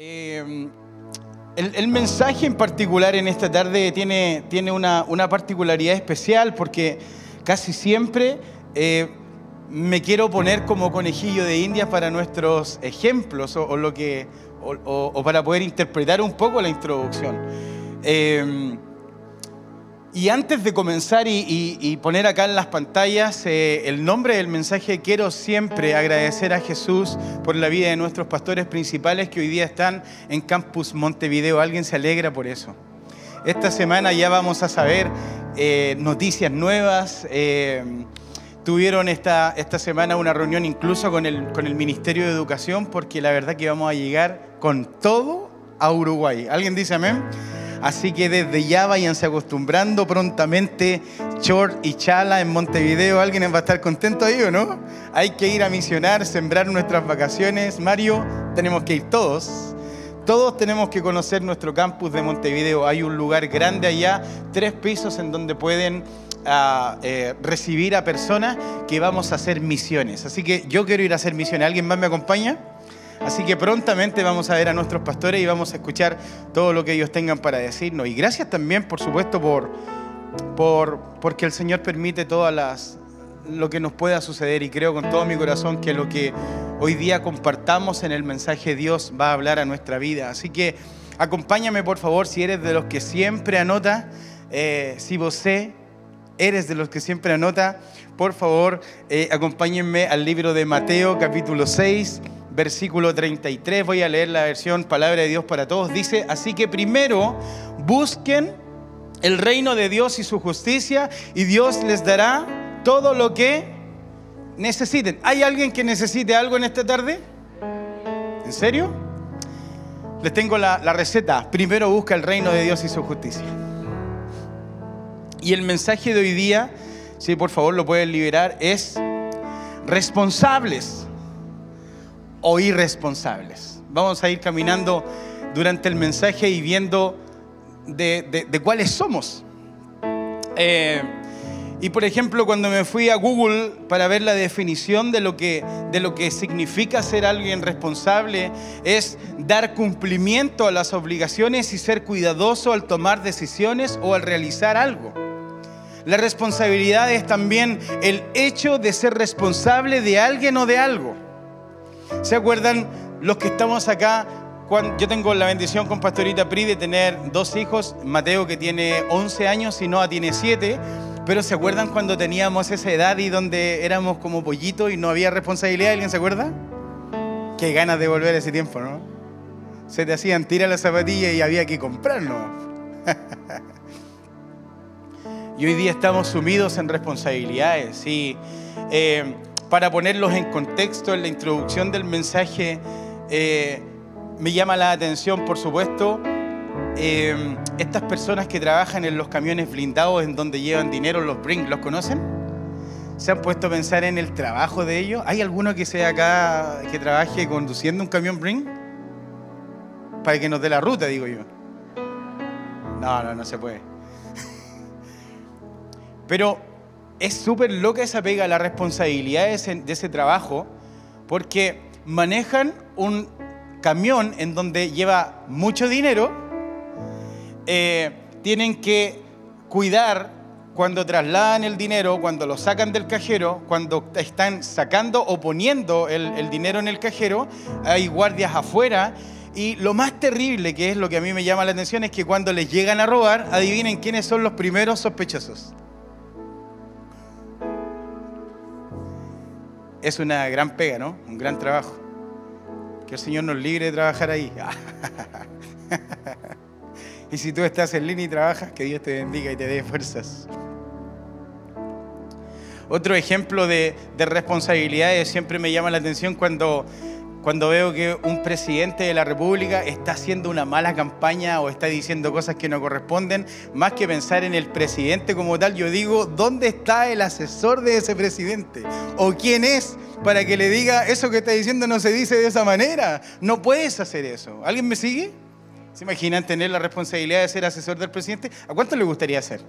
Eh, el, mensaje en particular en esta tarde tiene, tiene una, particularidad especial porque casi siempre eh, me quiero poner como conejillo de indias para nuestros ejemplos o, lo que, o, para poder interpretar un poco la introducción. Eh, y antes de comenzar y, y- y poner acá en las pantallas eh, el nombre del mensaje, quiero siempre agradecer a Jesús por la vida de nuestros pastores principales que hoy día están en Campus Montevideo. ¿Alguien se alegra por eso? Esta semana ya vamos a saber eh, noticias nuevas. eh, tuvieron esta, esta semana una reunión incluso con el, con el Ministerio de Educación porque la verdad que vamos a llegar con todo a Uruguay. ¿Alguien dice amén? Así que desde ya váyanse acostumbrando prontamente short y chala en Montevideo. ¿Alguien va a estar contento ahí o no? Hay que ir a misionar, sembrar nuestras vacaciones. Mario, tenemos que ir todos. Todos tenemos que conocer nuestro campus de Montevideo. Hay un lugar grande allá, tres pisos en donde pueden ah, eh, recibir a personas que vamos a hacer misiones. Así que yo quiero ir a hacer misiones. ¿Alguien más me acompaña? Así que prontamente vamos a ver a nuestros pastores y vamos a escuchar todo lo que ellos tengan para decirnos. Y gracias también, por supuesto, por, por porque el Señor permite todas las lo que nos pueda suceder y creo con todo mi corazón que lo que hoy día compartamos en el mensaje de Dios va a hablar a nuestra vida. Así que acompáñame por favor si eres de los que siempre anota, eh, si vos eres de los que siempre anota, por favor eh, acompáñenme al libro de Mateo capítulo 6 versículo 33. Voy a leer la versión Palabra de Dios para todos. Dice, así que primero busquen el reino de Dios y su justicia y Dios les dará todo lo que necesiten. ¿Hay alguien que necesite algo en esta tarde? ¿En serio? Les tengo la, la receta. Primero busca el reino de Dios y su justicia. Y el mensaje de hoy día, si por favor lo pueden liberar, es responsables o irresponsables. Vamos a ir caminando durante el mensaje y viendo de, de- cuáles somos. Eh, y por ejemplo, cuando me fui a Google para ver la definición de lo, que, de lo que significa ser alguien responsable, es dar cumplimiento a las obligaciones y ser cuidadoso al tomar decisiones o al realizar algo. La responsabilidad es también el hecho de ser responsable de alguien o de algo. ¿Se acuerdan los que estamos acá? Cuando yo tengo la bendición con Pastorita Pri de tener dos hijos, Mateo que tiene 11 años y Noah tiene 7, pero ¿se acuerdan cuando teníamos esa edad y donde éramos como pollitos y no había responsabilidad? ¿Alguien se acuerda? Qué ganas de volver a ese tiempo, ¿no? Se te hacían tirar las zapatillas y había que comprarlo. Y hoy día estamos sumidos en responsabilidades. Y eh, para ponerlos en contexto, en la introducción del mensaje, eh, me llama la atención, por supuesto, eh, estas personas que trabajan en los camiones blindados en donde llevan dinero, los Brink, ¿los conocen? ¿Se han puesto a pensar en el trabajo de ellos? ¿Hay alguno que sea acá que trabaje conduciendo un camión Brink? Para que nos dé la ruta, digo yo. No, no, no se puede. Pero es súper loca esa pega, la responsabilidad de ese, trabajo, porque manejan un camión en donde lleva mucho dinero, eh, tienen que cuidar cuando trasladan el dinero, cuando lo sacan del cajero, cuando están sacando o poniendo el dinero en el cajero, hay guardias afuera. Y lo más terrible, que es lo que a mí me llama la atención, es que cuando les llegan a robar, adivinen quiénes son los primeros sospechosos. Es una gran pega, ¿no? Un gran trabajo. Que el Señor nos libre de trabajar ahí. y si tú estás en línea y trabajas, que Dios te bendiga y te dé fuerzas. Otro ejemplo de, de responsabilidades siempre me llama la atención cuando, cuando veo que un presidente de la República está haciendo una mala campaña o está diciendo cosas que no corresponden. Más que pensar en el presidente como tal, yo digo, ¿dónde está el asesor de ese presidente? ¿O quién es para que le diga, eso que está diciendo no se dice de esa manera? No puedes hacer eso. ¿Alguien me sigue? ¿Se imaginan tener la responsabilidad de ser asesor del presidente? ¿A cuánto le gustaría ser?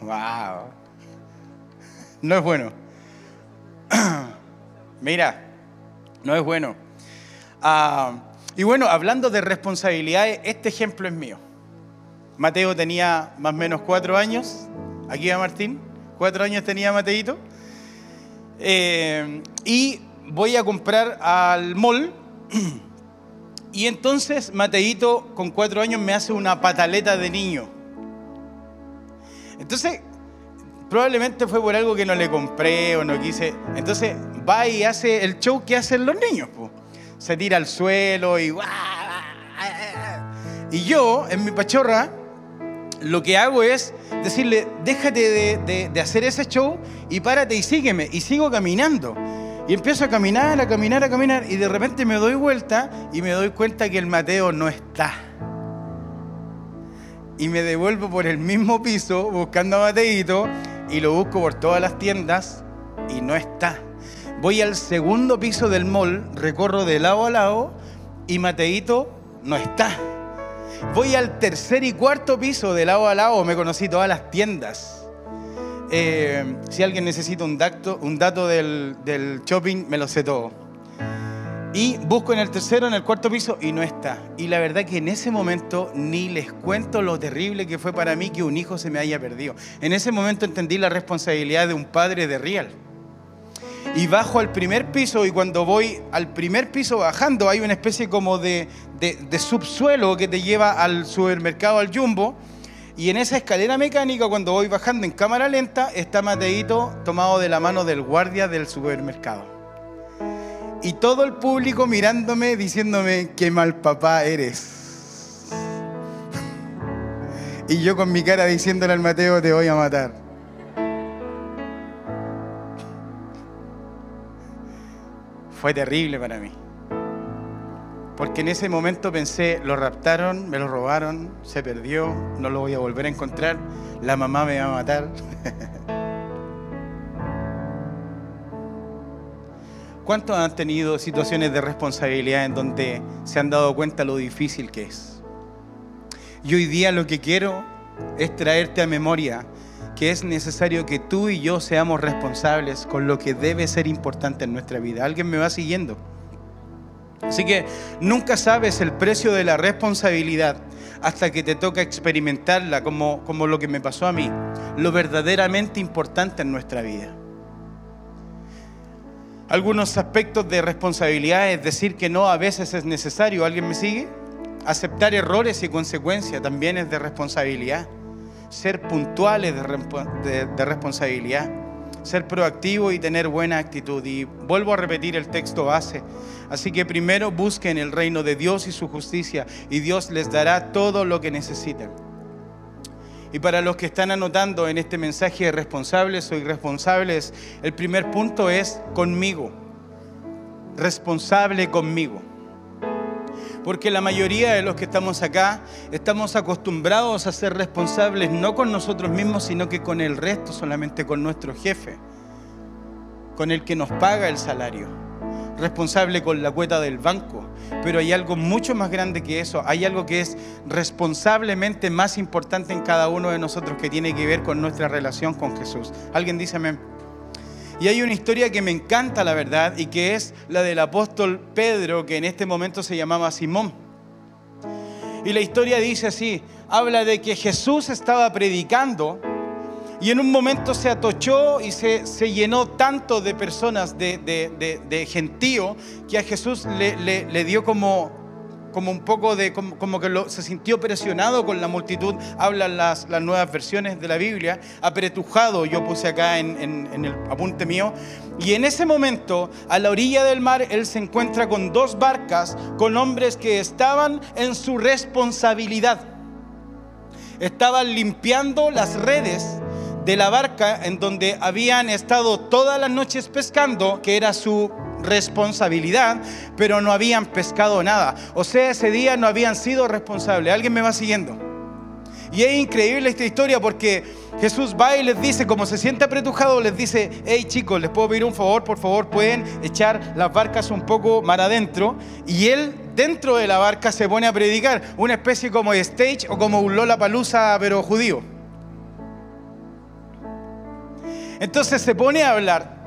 ¡Wow! No es bueno. Mira, no es bueno. Ah, Y bueno, hablando de responsabilidades, este ejemplo es mío. Mateo tenía más o menos cuatro años. Aquí va Martín. Cuatro años tenía Mateito. Eh, y voy a comprar al mall. Y entonces Mateito con cuatro años me hace una pataleta de niño. Entonces, probablemente fue por algo que no le compré o no quise. Entonces va y hace el show que hacen los niños. Se tira al suelo y... Y yo, en mi pachorra, lo que hago es decirle, déjate de, hacer ese show y párate y sígueme. Y sigo caminando. Y empiezo a caminar, a caminar, a caminar. Y de repente me doy vuelta y me doy cuenta que el Mateo no está. Y me devuelvo por el mismo piso buscando a Mateito y lo busco por todas las tiendas y no está. Voy al segundo piso del mall, recorro de lado a lado y Mateito no está. Voy al tercer y cuarto piso de lado a lado, me conocí todas las tiendas. Eh, si alguien necesita un dato, un dato del, del shopping, me lo sé todo. Y busco en el tercero, en el cuarto piso y no está. Y la verdad que en ese momento ni les cuento lo terrible que fue para mí que un hijo se me haya perdido. En ese momento entendí la responsabilidad de un padre de real y bajo al primer piso y cuando voy al primer piso bajando hay una especie como de, subsuelo que te lleva al supermercado, al jumbo. Y en esa escalera mecánica, cuando voy bajando en cámara lenta, está Mateito tomado de la mano del guardia del supermercado. Y todo el público mirándome, diciéndome, qué mal papá eres. Y yo con mi cara diciéndole al Mateo, te voy a matar. Fue terrible para mí. Porque en ese momento pensé, lo raptaron, me lo robaron, se perdió, no lo voy a volver a encontrar, la mamá me va a matar. ¿Cuántos han tenido situaciones de responsabilidad en donde se han dado cuenta lo difícil que es? Y hoy día lo que quiero es traerte a memoria que es necesario que tú y yo seamos responsables con lo que debe ser importante en nuestra vida. ¿Alguien me va siguiendo? Así que nunca sabes el precio de la responsabilidad hasta que te toca experimentarla, como, como lo que me pasó a mí, lo verdaderamente importante en nuestra vida. Algunos aspectos de responsabilidad es decir que no a veces es necesario. ¿Alguien me sigue? Aceptar errores y consecuencias también es de responsabilidad ser puntuales de, responsabilidad, ser proactivo y tener buena actitud. Y vuelvo a repetir el texto base. Así que primero busquen el reino de Dios y su justicia y Dios les dará todo lo que necesiten. Y para los que están anotando en este mensaje de responsables o irresponsables, el primer punto es conmigo. Responsable conmigo. Porque la mayoría de los que estamos acá estamos acostumbrados a ser responsables no con nosotros mismos, sino que con el resto, solamente con nuestro jefe, con el que nos paga el salario, responsable con la cuota del banco. Pero hay algo mucho más grande que eso, hay algo que es responsablemente más importante en cada uno de nosotros que tiene que ver con nuestra relación con Jesús. ¿Alguien dice amén? Y hay una historia que me encanta, la verdad, y que es la del apóstol Pedro, que en este momento se llamaba Simón. Y la historia dice así, habla de que Jesús estaba predicando y en un momento se atochó y se, llenó tanto de personas, de, gentío, que a Jesús le, le dio como, como un poco de, como, que se sintió presionado con la multitud, hablan las, las, nuevas versiones de la Biblia, apretujado, yo puse acá en, en el apunte mío, y en ese momento, a la orilla del mar, él se encuentra con dos barcas, con hombres que estaban en su responsabilidad. Estaban limpiando las redes de la barca en donde habían estado todas las noches pescando, que era su responsabilidad, pero no habían pescado nada. O sea, ese día no habían sido responsables. ¿Alguien me va siguiendo? Y es increíble esta historia porque Jesús va y les dice, como se siente apretujado, les dice, hey chicos, les puedo pedir un favor, por favor, pueden echar las barcas un poco mar adentro. Y él dentro de la barca se pone a predicar, una especie como de stage o como un Lola Palusa, pero judío. Entonces se pone a hablar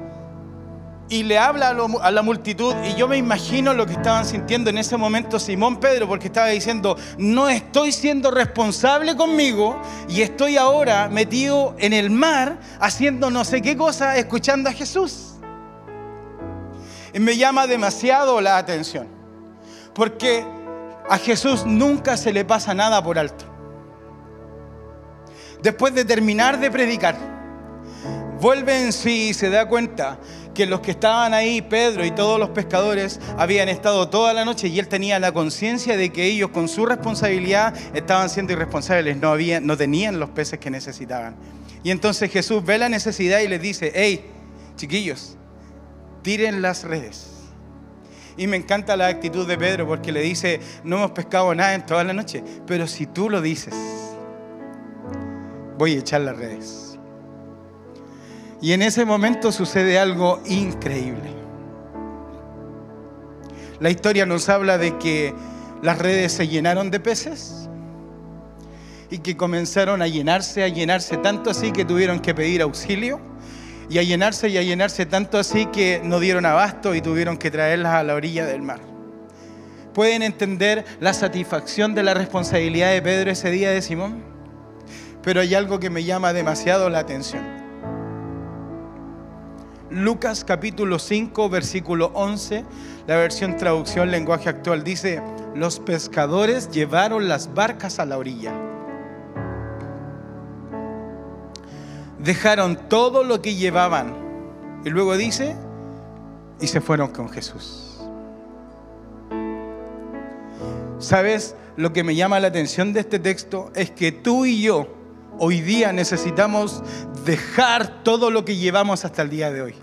y le habla a, la multitud y yo me imagino lo que estaban sintiendo en ese momento Simón Pedro porque estaba diciendo, no estoy siendo responsable conmigo y estoy ahora metido en el mar haciendo no sé qué cosa, escuchando a Jesús. Y me llama demasiado la atención porque a Jesús nunca se le pasa nada por alto. Después de terminar de predicar, vuelve en sí y se da cuenta que los que estaban ahí, Pedro y todos los pescadores, habían estado toda la noche y él tenía la conciencia de que ellos con su responsabilidad estaban siendo irresponsables, no, no tenían los peces que necesitaban. Y entonces Jesús ve la necesidad y les dice, hey, chiquillos, tiren las redes. Y me encanta la actitud de Pedro porque le dice, no hemos pescado nada en toda la noche, pero si tú lo dices, voy a echar las redes. Y en ese momento sucede algo increíble. La historia nos habla de que las redes se llenaron de peces y que comenzaron a llenarse, a llenarse tanto así que tuvieron que pedir auxilio y a llenarse y a llenarse tanto así que no dieron abasto y tuvieron que traerlas a la orilla del mar. ¿Pueden entender la satisfacción de la responsabilidad de Pedro ese día de Simón? Pero hay algo que me llama demasiado la atención. Lucas capítulo 5, versículo 11, la versión traducción lenguaje actual dice, los pescadores llevaron las barcas a la orilla. Dejaron todo lo que llevaban. Y luego dice, y se fueron con Jesús. ¿Sabes? Lo que me llama la atención de este texto es que tú y yo hoy día necesitamos dejar todo lo que llevamos hasta el día de hoy.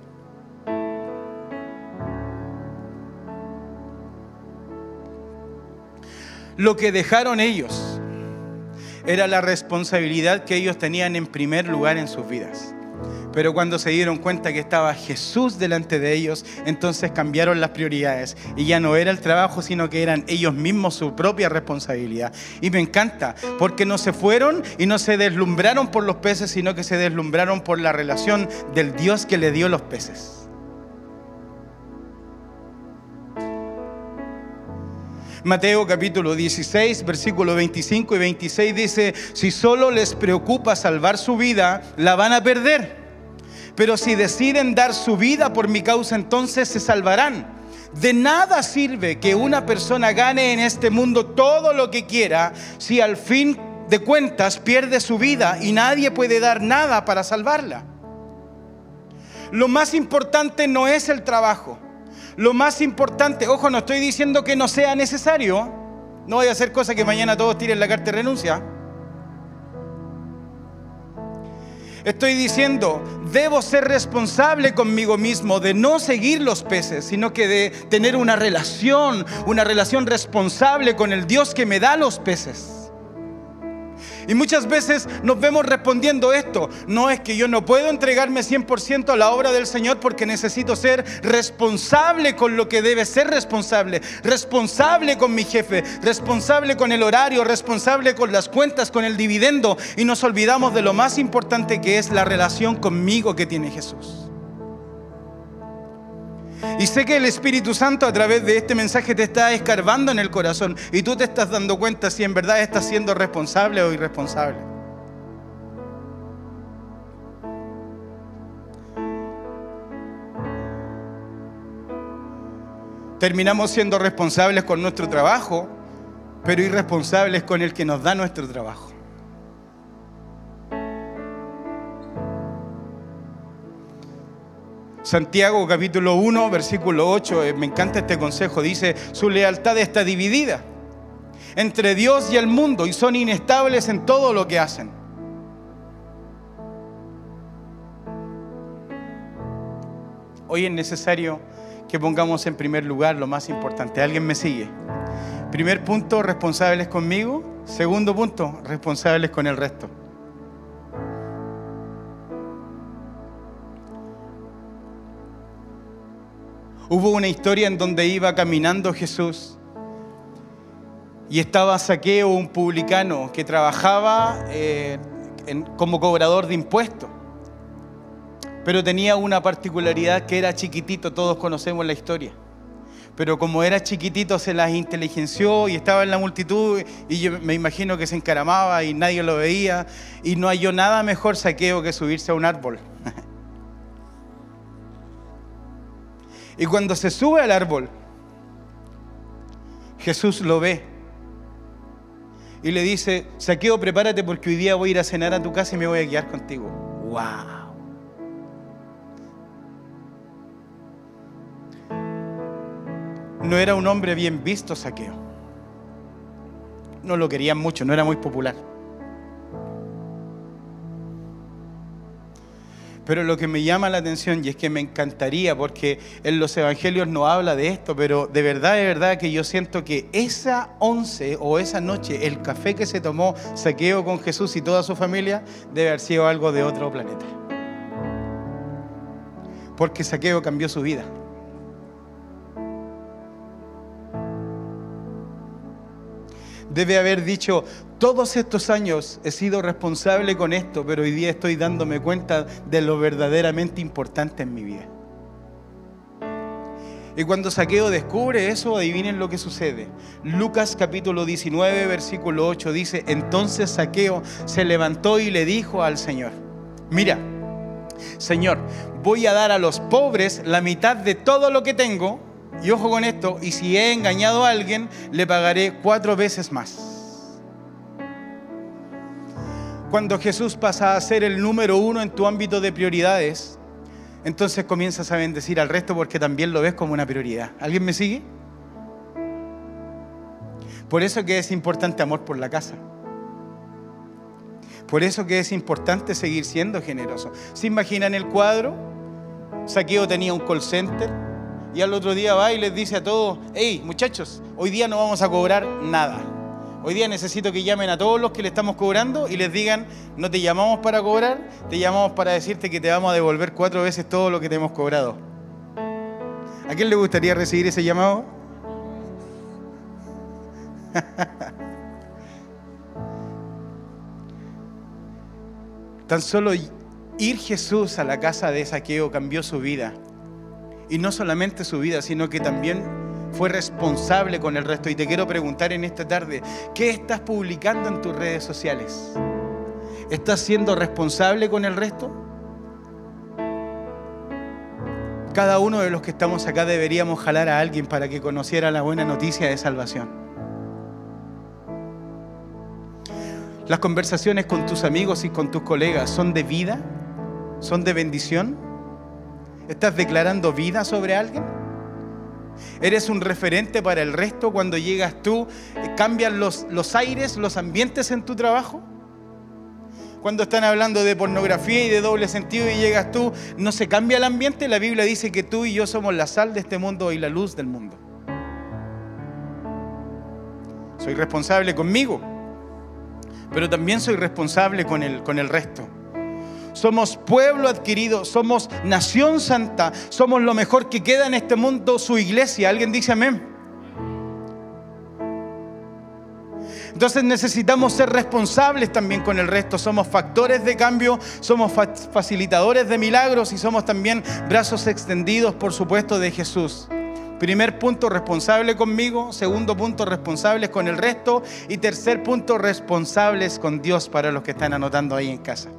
Lo que dejaron ellos era la responsabilidad que ellos tenían en primer lugar en sus vidas. Pero cuando se dieron cuenta que estaba Jesús delante de ellos, entonces cambiaron las prioridades. Y ya no era el trabajo, sino que eran ellos mismos su propia responsabilidad. Y me encanta, porque no se fueron y no se deslumbraron por los peces, sino que se deslumbraron por la relación del Dios que le dio los peces. Mateo capítulo 16, versículo 25 y 26 dice, si solo les preocupa salvar su vida, la van a perder. Pero si deciden dar su vida por mi causa, entonces se salvarán. De nada sirve que una persona gane en este mundo todo lo que quiera si al fin de cuentas pierde su vida y nadie puede dar nada para salvarla. Lo más importante no es el trabajo. Lo más importante, ojo, no estoy diciendo que no sea necesario. No voy a hacer cosa que mañana todos tiren la carta de renuncia. Estoy diciendo, debo ser responsable conmigo mismo de no seguir los peces, sino que de tener una relación, una relación responsable con el Dios que me da los peces. Y muchas veces nos vemos respondiendo esto. No es que yo no puedo entregarme 100% a la obra del Señor porque necesito ser responsable con lo que debe ser responsable. Responsable con mi jefe, responsable con el horario, responsable con las cuentas, con el dividendo. Y nos olvidamos de lo más importante que es la relación conmigo que tiene Jesús. Y sé que el Espíritu Santo a través de este mensaje te está escarbando en el corazón y tú te estás dando cuenta si en verdad estás siendo responsable o irresponsable. Terminamos siendo responsables con nuestro trabajo, pero irresponsables con el que nos da nuestro trabajo. Santiago capítulo 1, versículo 8, eh, me encanta este consejo, dice, su lealtad está dividida entre Dios y el mundo y son inestables en todo lo que hacen. Hoy es necesario que pongamos en primer lugar lo más importante. ¿Alguien me sigue? Primer punto, responsables conmigo. Segundo punto, responsables con el resto. Hubo una historia en donde iba caminando Jesús y estaba Saqueo, un publicano que trabajaba eh, como cobrador de impuestos. pero tenía una particularidad que era chiquitito, todos conocemos la historia. Pero como era chiquitito se las inteligenció y estaba en la multitud y yo me imagino que se encaramaba y nadie lo veía y no halló nada mejor saqueo que subirse a un árbol. y cuando se sube al árbol, Jesús lo ve y le dice, Saqueo, prepárate porque hoy día voy a ir a cenar a tu casa y me voy a guiar contigo. ¡Wow! No era un hombre bien visto, Saqueo. No lo querían mucho, no era muy popular. Pero lo que me llama la atención y es que me encantaría, porque en los evangelios no habla de esto, pero de verdad, de verdad que yo siento que esa once o esa noche, el café que se tomó Saqueo con Jesús y toda su familia, debe haber sido algo de otro planeta. Porque Saqueo cambió su vida. Debe haber dicho, todos estos años he sido responsable con esto, pero hoy día estoy dándome cuenta de lo verdaderamente importante en mi vida. Y cuando Saqueo descubre eso, adivinen lo que sucede. Lucas capítulo 19, versículo 8 dice, entonces Saqueo se levantó y le dijo al Señor, mira, Señor, voy a dar a los pobres la mitad de todo lo que tengo, y ojo con esto, y si he engañado a alguien, le pagaré cuatro veces más. Cuando Jesús pasa a ser el número uno en tu ámbito de prioridades, entonces comienzas a bendecir al resto porque también lo ves como una prioridad. ¿Alguien me sigue? Por eso que es importante amor por la casa. Por eso que es importante seguir siendo generoso. ¿Se imaginan el cuadro? Saqueo tenía un call center y al otro día va y les dice a todos, hey muchachos, hoy día no vamos a cobrar nada. Hoy día necesito que llamen a todos los que le estamos cobrando y les digan, no te llamamos para cobrar, te llamamos para decirte que te vamos a devolver cuatro veces todo lo que te hemos cobrado. ¿A quién le gustaría recibir ese llamado? Tan solo ir Jesús a la casa de Saqueo cambió su vida. Y no solamente su vida, sino que también fue responsable con el resto. Y te quiero preguntar en esta tarde, ¿qué estás publicando en tus redes sociales? ¿Estás siendo responsable con el resto? Cada uno de los que estamos acá deberíamos jalar a alguien para que conociera la buena noticia de salvación. Las conversaciones con tus amigos y con tus colegas son de vida, son de bendición. ¿Estás declarando vida sobre alguien? Eres un referente para el resto cuando llegas tú, cambian los, los aires, los ambientes en tu trabajo. Cuando están hablando de pornografía y de doble sentido y llegas tú, no se cambia el ambiente. La Biblia dice que tú y yo somos la sal de este mundo y la luz del mundo. Soy responsable conmigo, pero también soy responsable con el, con el resto somos pueblo adquirido, somos nación santa, somos lo mejor que queda en este mundo, su iglesia. ¿Alguien dice amén? Entonces necesitamos ser responsables también con el resto. Somos factores de cambio, somos facilitadores de milagros y somos también brazos extendidos, por supuesto, de Jesús. Primer punto, responsable conmigo. Segundo punto, responsables con el resto. Y tercer punto, responsables con Dios para los que están anotando ahí en casa.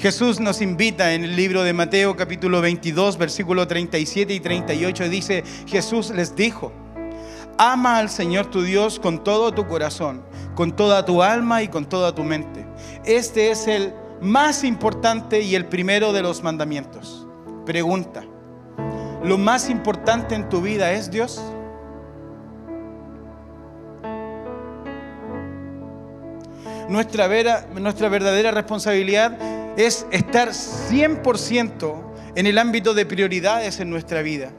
Jesús nos invita en el libro de Mateo capítulo 22, versículo 37 y 38. Dice, Jesús les dijo, ama al Señor tu Dios con todo tu corazón, con toda tu alma y con toda tu mente. Este es el más importante y el primero de los mandamientos. Pregunta, ¿lo más importante en tu vida es Dios? Nuestra, vera, nuestra verdadera responsabilidad es estar 100% en el ámbito de prioridades en nuestra vida.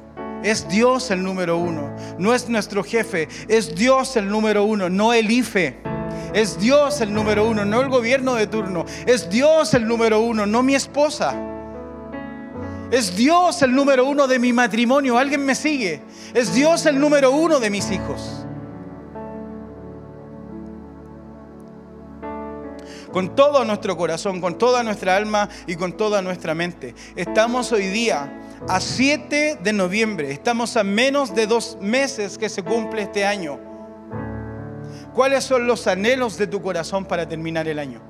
Es Dios el número uno, no es nuestro jefe, es Dios el número uno, no el IFE. Es Dios el número uno, no el gobierno de turno. Es Dios el número uno, no mi esposa. Es Dios el número uno de mi matrimonio. ¿Alguien me sigue? Es Dios el número uno de mis hijos. Con todo nuestro corazón, con toda nuestra alma y con toda nuestra mente. Estamos hoy día a 7 de noviembre, estamos a menos de dos meses que se cumple este año. ¿Cuáles son los anhelos de tu corazón para terminar el año?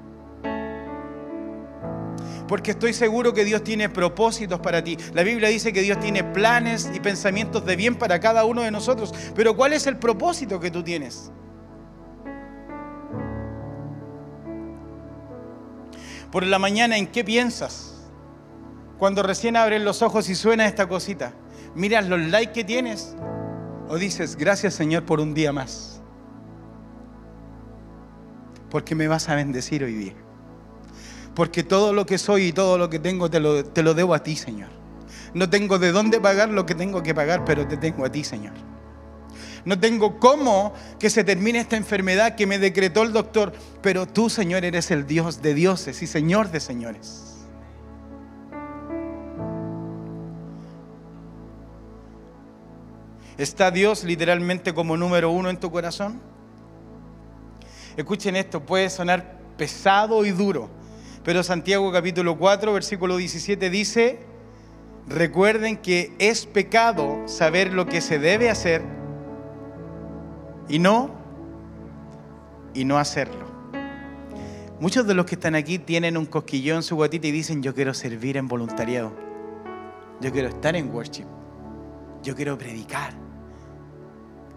Porque estoy seguro que Dios tiene propósitos para ti. La Biblia dice que Dios tiene planes y pensamientos de bien para cada uno de nosotros. Pero ¿cuál es el propósito que tú tienes? Por la mañana, ¿en qué piensas? Cuando recién abres los ojos y suena esta cosita. ¿Miras los likes que tienes? ¿O dices, gracias Señor por un día más? Porque me vas a bendecir hoy día. Porque todo lo que soy y todo lo que tengo te lo, te lo debo a ti, Señor. No tengo de dónde pagar lo que tengo que pagar, pero te tengo a ti, Señor. No tengo cómo que se termine esta enfermedad que me decretó el doctor, pero tú, Señor, eres el Dios de dioses y Señor de señores. ¿Está Dios literalmente como número uno en tu corazón? Escuchen esto, puede sonar pesado y duro, pero Santiago capítulo 4, versículo 17 dice, recuerden que es pecado saber lo que se debe hacer y no, y no hacerlo. Muchos de los que están aquí tienen un cosquillón en su guatita y dicen, yo quiero servir en voluntariado, yo quiero estar en worship, yo quiero predicar,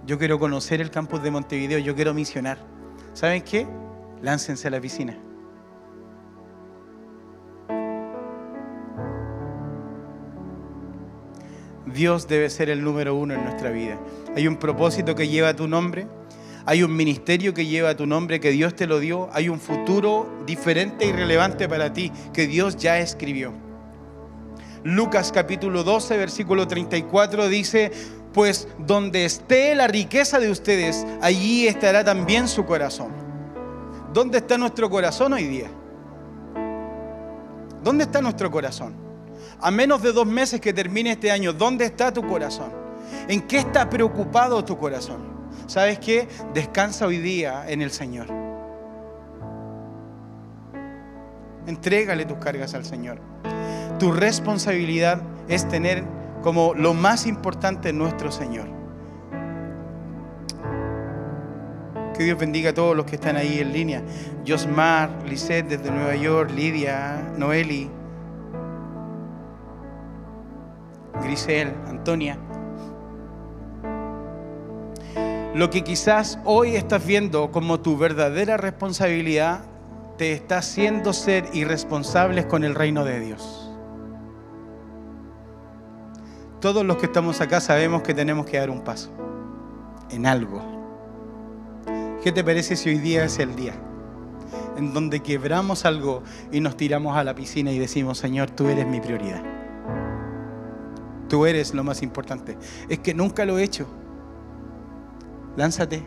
yo quiero conocer el campus de Montevideo, yo quiero misionar. ¿Saben qué? Láncense a la piscina. Dios debe ser el número uno en nuestra vida. Hay un propósito que lleva tu nombre, hay un ministerio que lleva tu nombre, que Dios te lo dio, hay un futuro diferente y relevante para ti, que Dios ya escribió. Lucas capítulo 12, versículo 34 dice, pues donde esté la riqueza de ustedes, allí estará también su corazón. ¿Dónde está nuestro corazón hoy día? ¿Dónde está nuestro corazón? A menos de dos meses que termine este año, ¿dónde está tu corazón? ¿En qué está preocupado tu corazón? ¿Sabes qué? Descansa hoy día en el Señor. Entrégale tus cargas al Señor. Tu responsabilidad es tener como lo más importante nuestro Señor. Que Dios bendiga a todos los que están ahí en línea. Josmar, Lisette desde Nueva York, Lidia, Noeli, Grisel, Antonia. Lo que quizás hoy estás viendo como tu verdadera responsabilidad te está haciendo ser irresponsables con el reino de Dios. Todos los que estamos acá sabemos que tenemos que dar un paso en algo. ¿Qué te parece si hoy día es el día en donde quebramos algo y nos tiramos a la piscina y decimos, Señor, tú eres mi prioridad? Tú eres lo más importante. Es que nunca lo he hecho. Lánzate.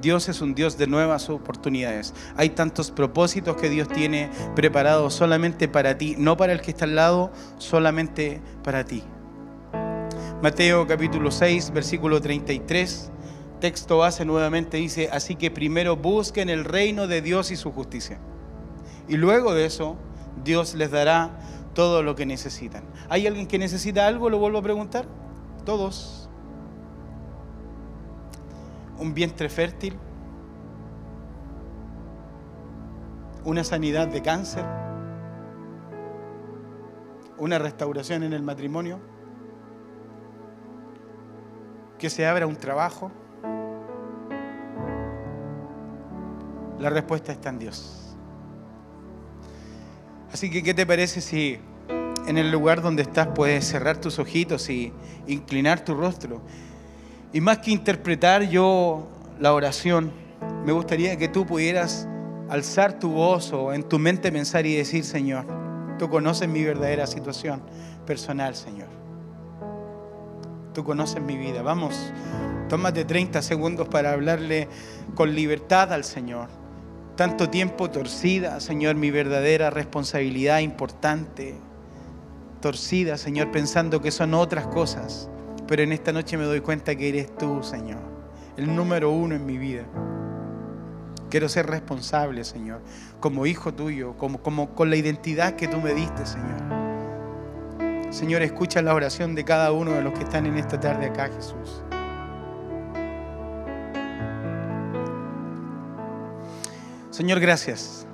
Dios es un Dios de nuevas oportunidades. Hay tantos propósitos que Dios tiene preparados solamente para ti, no para el que está al lado, solamente para ti. Mateo capítulo 6, versículo 33, texto base nuevamente dice, así que primero busquen el reino de Dios y su justicia. Y luego de eso, Dios les dará todo lo que necesitan. ¿Hay alguien que necesita algo? Lo vuelvo a preguntar. Todos. Un vientre fértil. Una sanidad de cáncer. Una restauración en el matrimonio. Que se abra un trabajo. La respuesta está en Dios. Así que, ¿qué te parece si en el lugar donde estás puedes cerrar tus ojitos y inclinar tu rostro? Y más que interpretar yo la oración, me gustaría que tú pudieras alzar tu voz o en tu mente pensar y decir, Señor, tú conoces mi verdadera situación personal, Señor. Tú conoces mi vida. Vamos, tómate 30 segundos para hablarle con libertad al Señor tanto tiempo torcida, Señor, mi verdadera responsabilidad importante, torcida, Señor, pensando que son otras cosas, pero en esta noche me doy cuenta que eres tú, Señor, el número uno en mi vida. Quiero ser responsable, Señor, como hijo tuyo, como, como con la identidad que tú me diste, Señor. Señor, escucha la oración de cada uno de los que están en esta tarde acá, Jesús. Señor, gracias.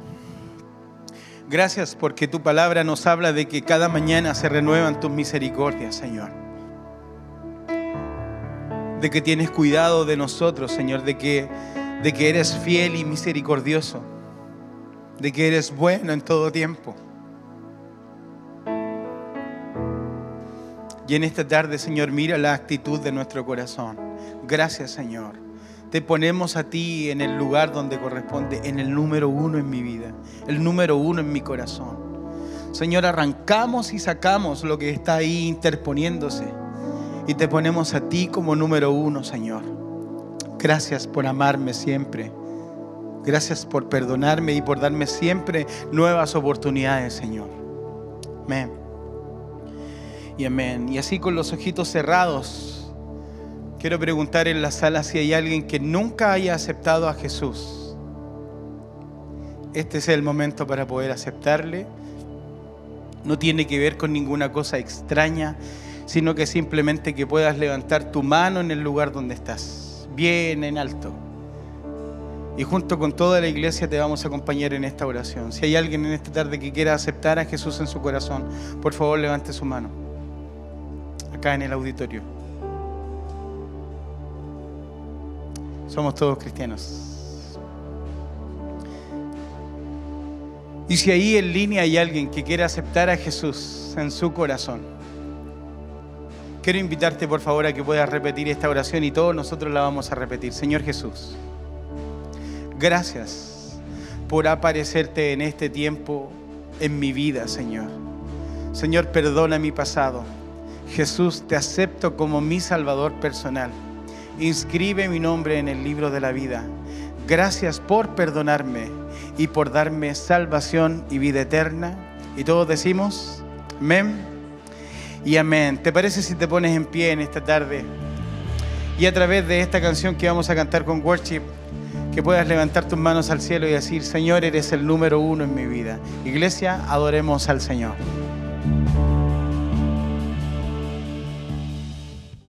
Gracias porque tu palabra nos habla de que cada mañana se renuevan tus misericordias, Señor. De que tienes cuidado de nosotros, Señor, de que de que eres fiel y misericordioso, de que eres bueno en todo tiempo. Y en esta tarde, Señor, mira la actitud de nuestro corazón. Gracias, Señor. Te ponemos a ti en el lugar donde corresponde, en el número uno en mi vida, el número uno en mi corazón. Señor, arrancamos y sacamos lo que está ahí interponiéndose y te ponemos a ti como número uno, Señor. Gracias por amarme siempre. Gracias por perdonarme y por darme siempre nuevas oportunidades, Señor. Amén. Y amén. Y así con los ojitos cerrados, quiero preguntar en la sala si hay alguien que nunca haya aceptado a Jesús. Este es el momento para poder aceptarle. No tiene que ver con ninguna cosa extraña, sino que simplemente que puedas levantar tu mano en el lugar donde estás bien en alto. Y junto con toda la iglesia te vamos a acompañar en esta oración. Si hay alguien en esta tarde que quiera aceptar a Jesús en su corazón, por favor levante su mano. Acá en el auditorio. Somos todos cristianos. Y si ahí en línea hay alguien que quiera aceptar a Jesús en su corazón, Quiero invitarte por favor a que puedas repetir esta oración y todos nosotros la vamos a repetir. Señor Jesús, gracias por aparecerte en este tiempo en mi vida, Señor. Señor, perdona mi pasado. Jesús, te acepto como mi Salvador personal. Inscribe mi nombre en el libro de la vida. Gracias por perdonarme y por darme salvación y vida eterna. Y todos decimos, amén y amén. ¿Te parece si te pones en pie en esta tarde? Y a través de esta canción que vamos a cantar con worship, que puedas levantar tus manos al cielo y decir, Señor, eres el número uno en mi vida. Iglesia, adoremos al Señor.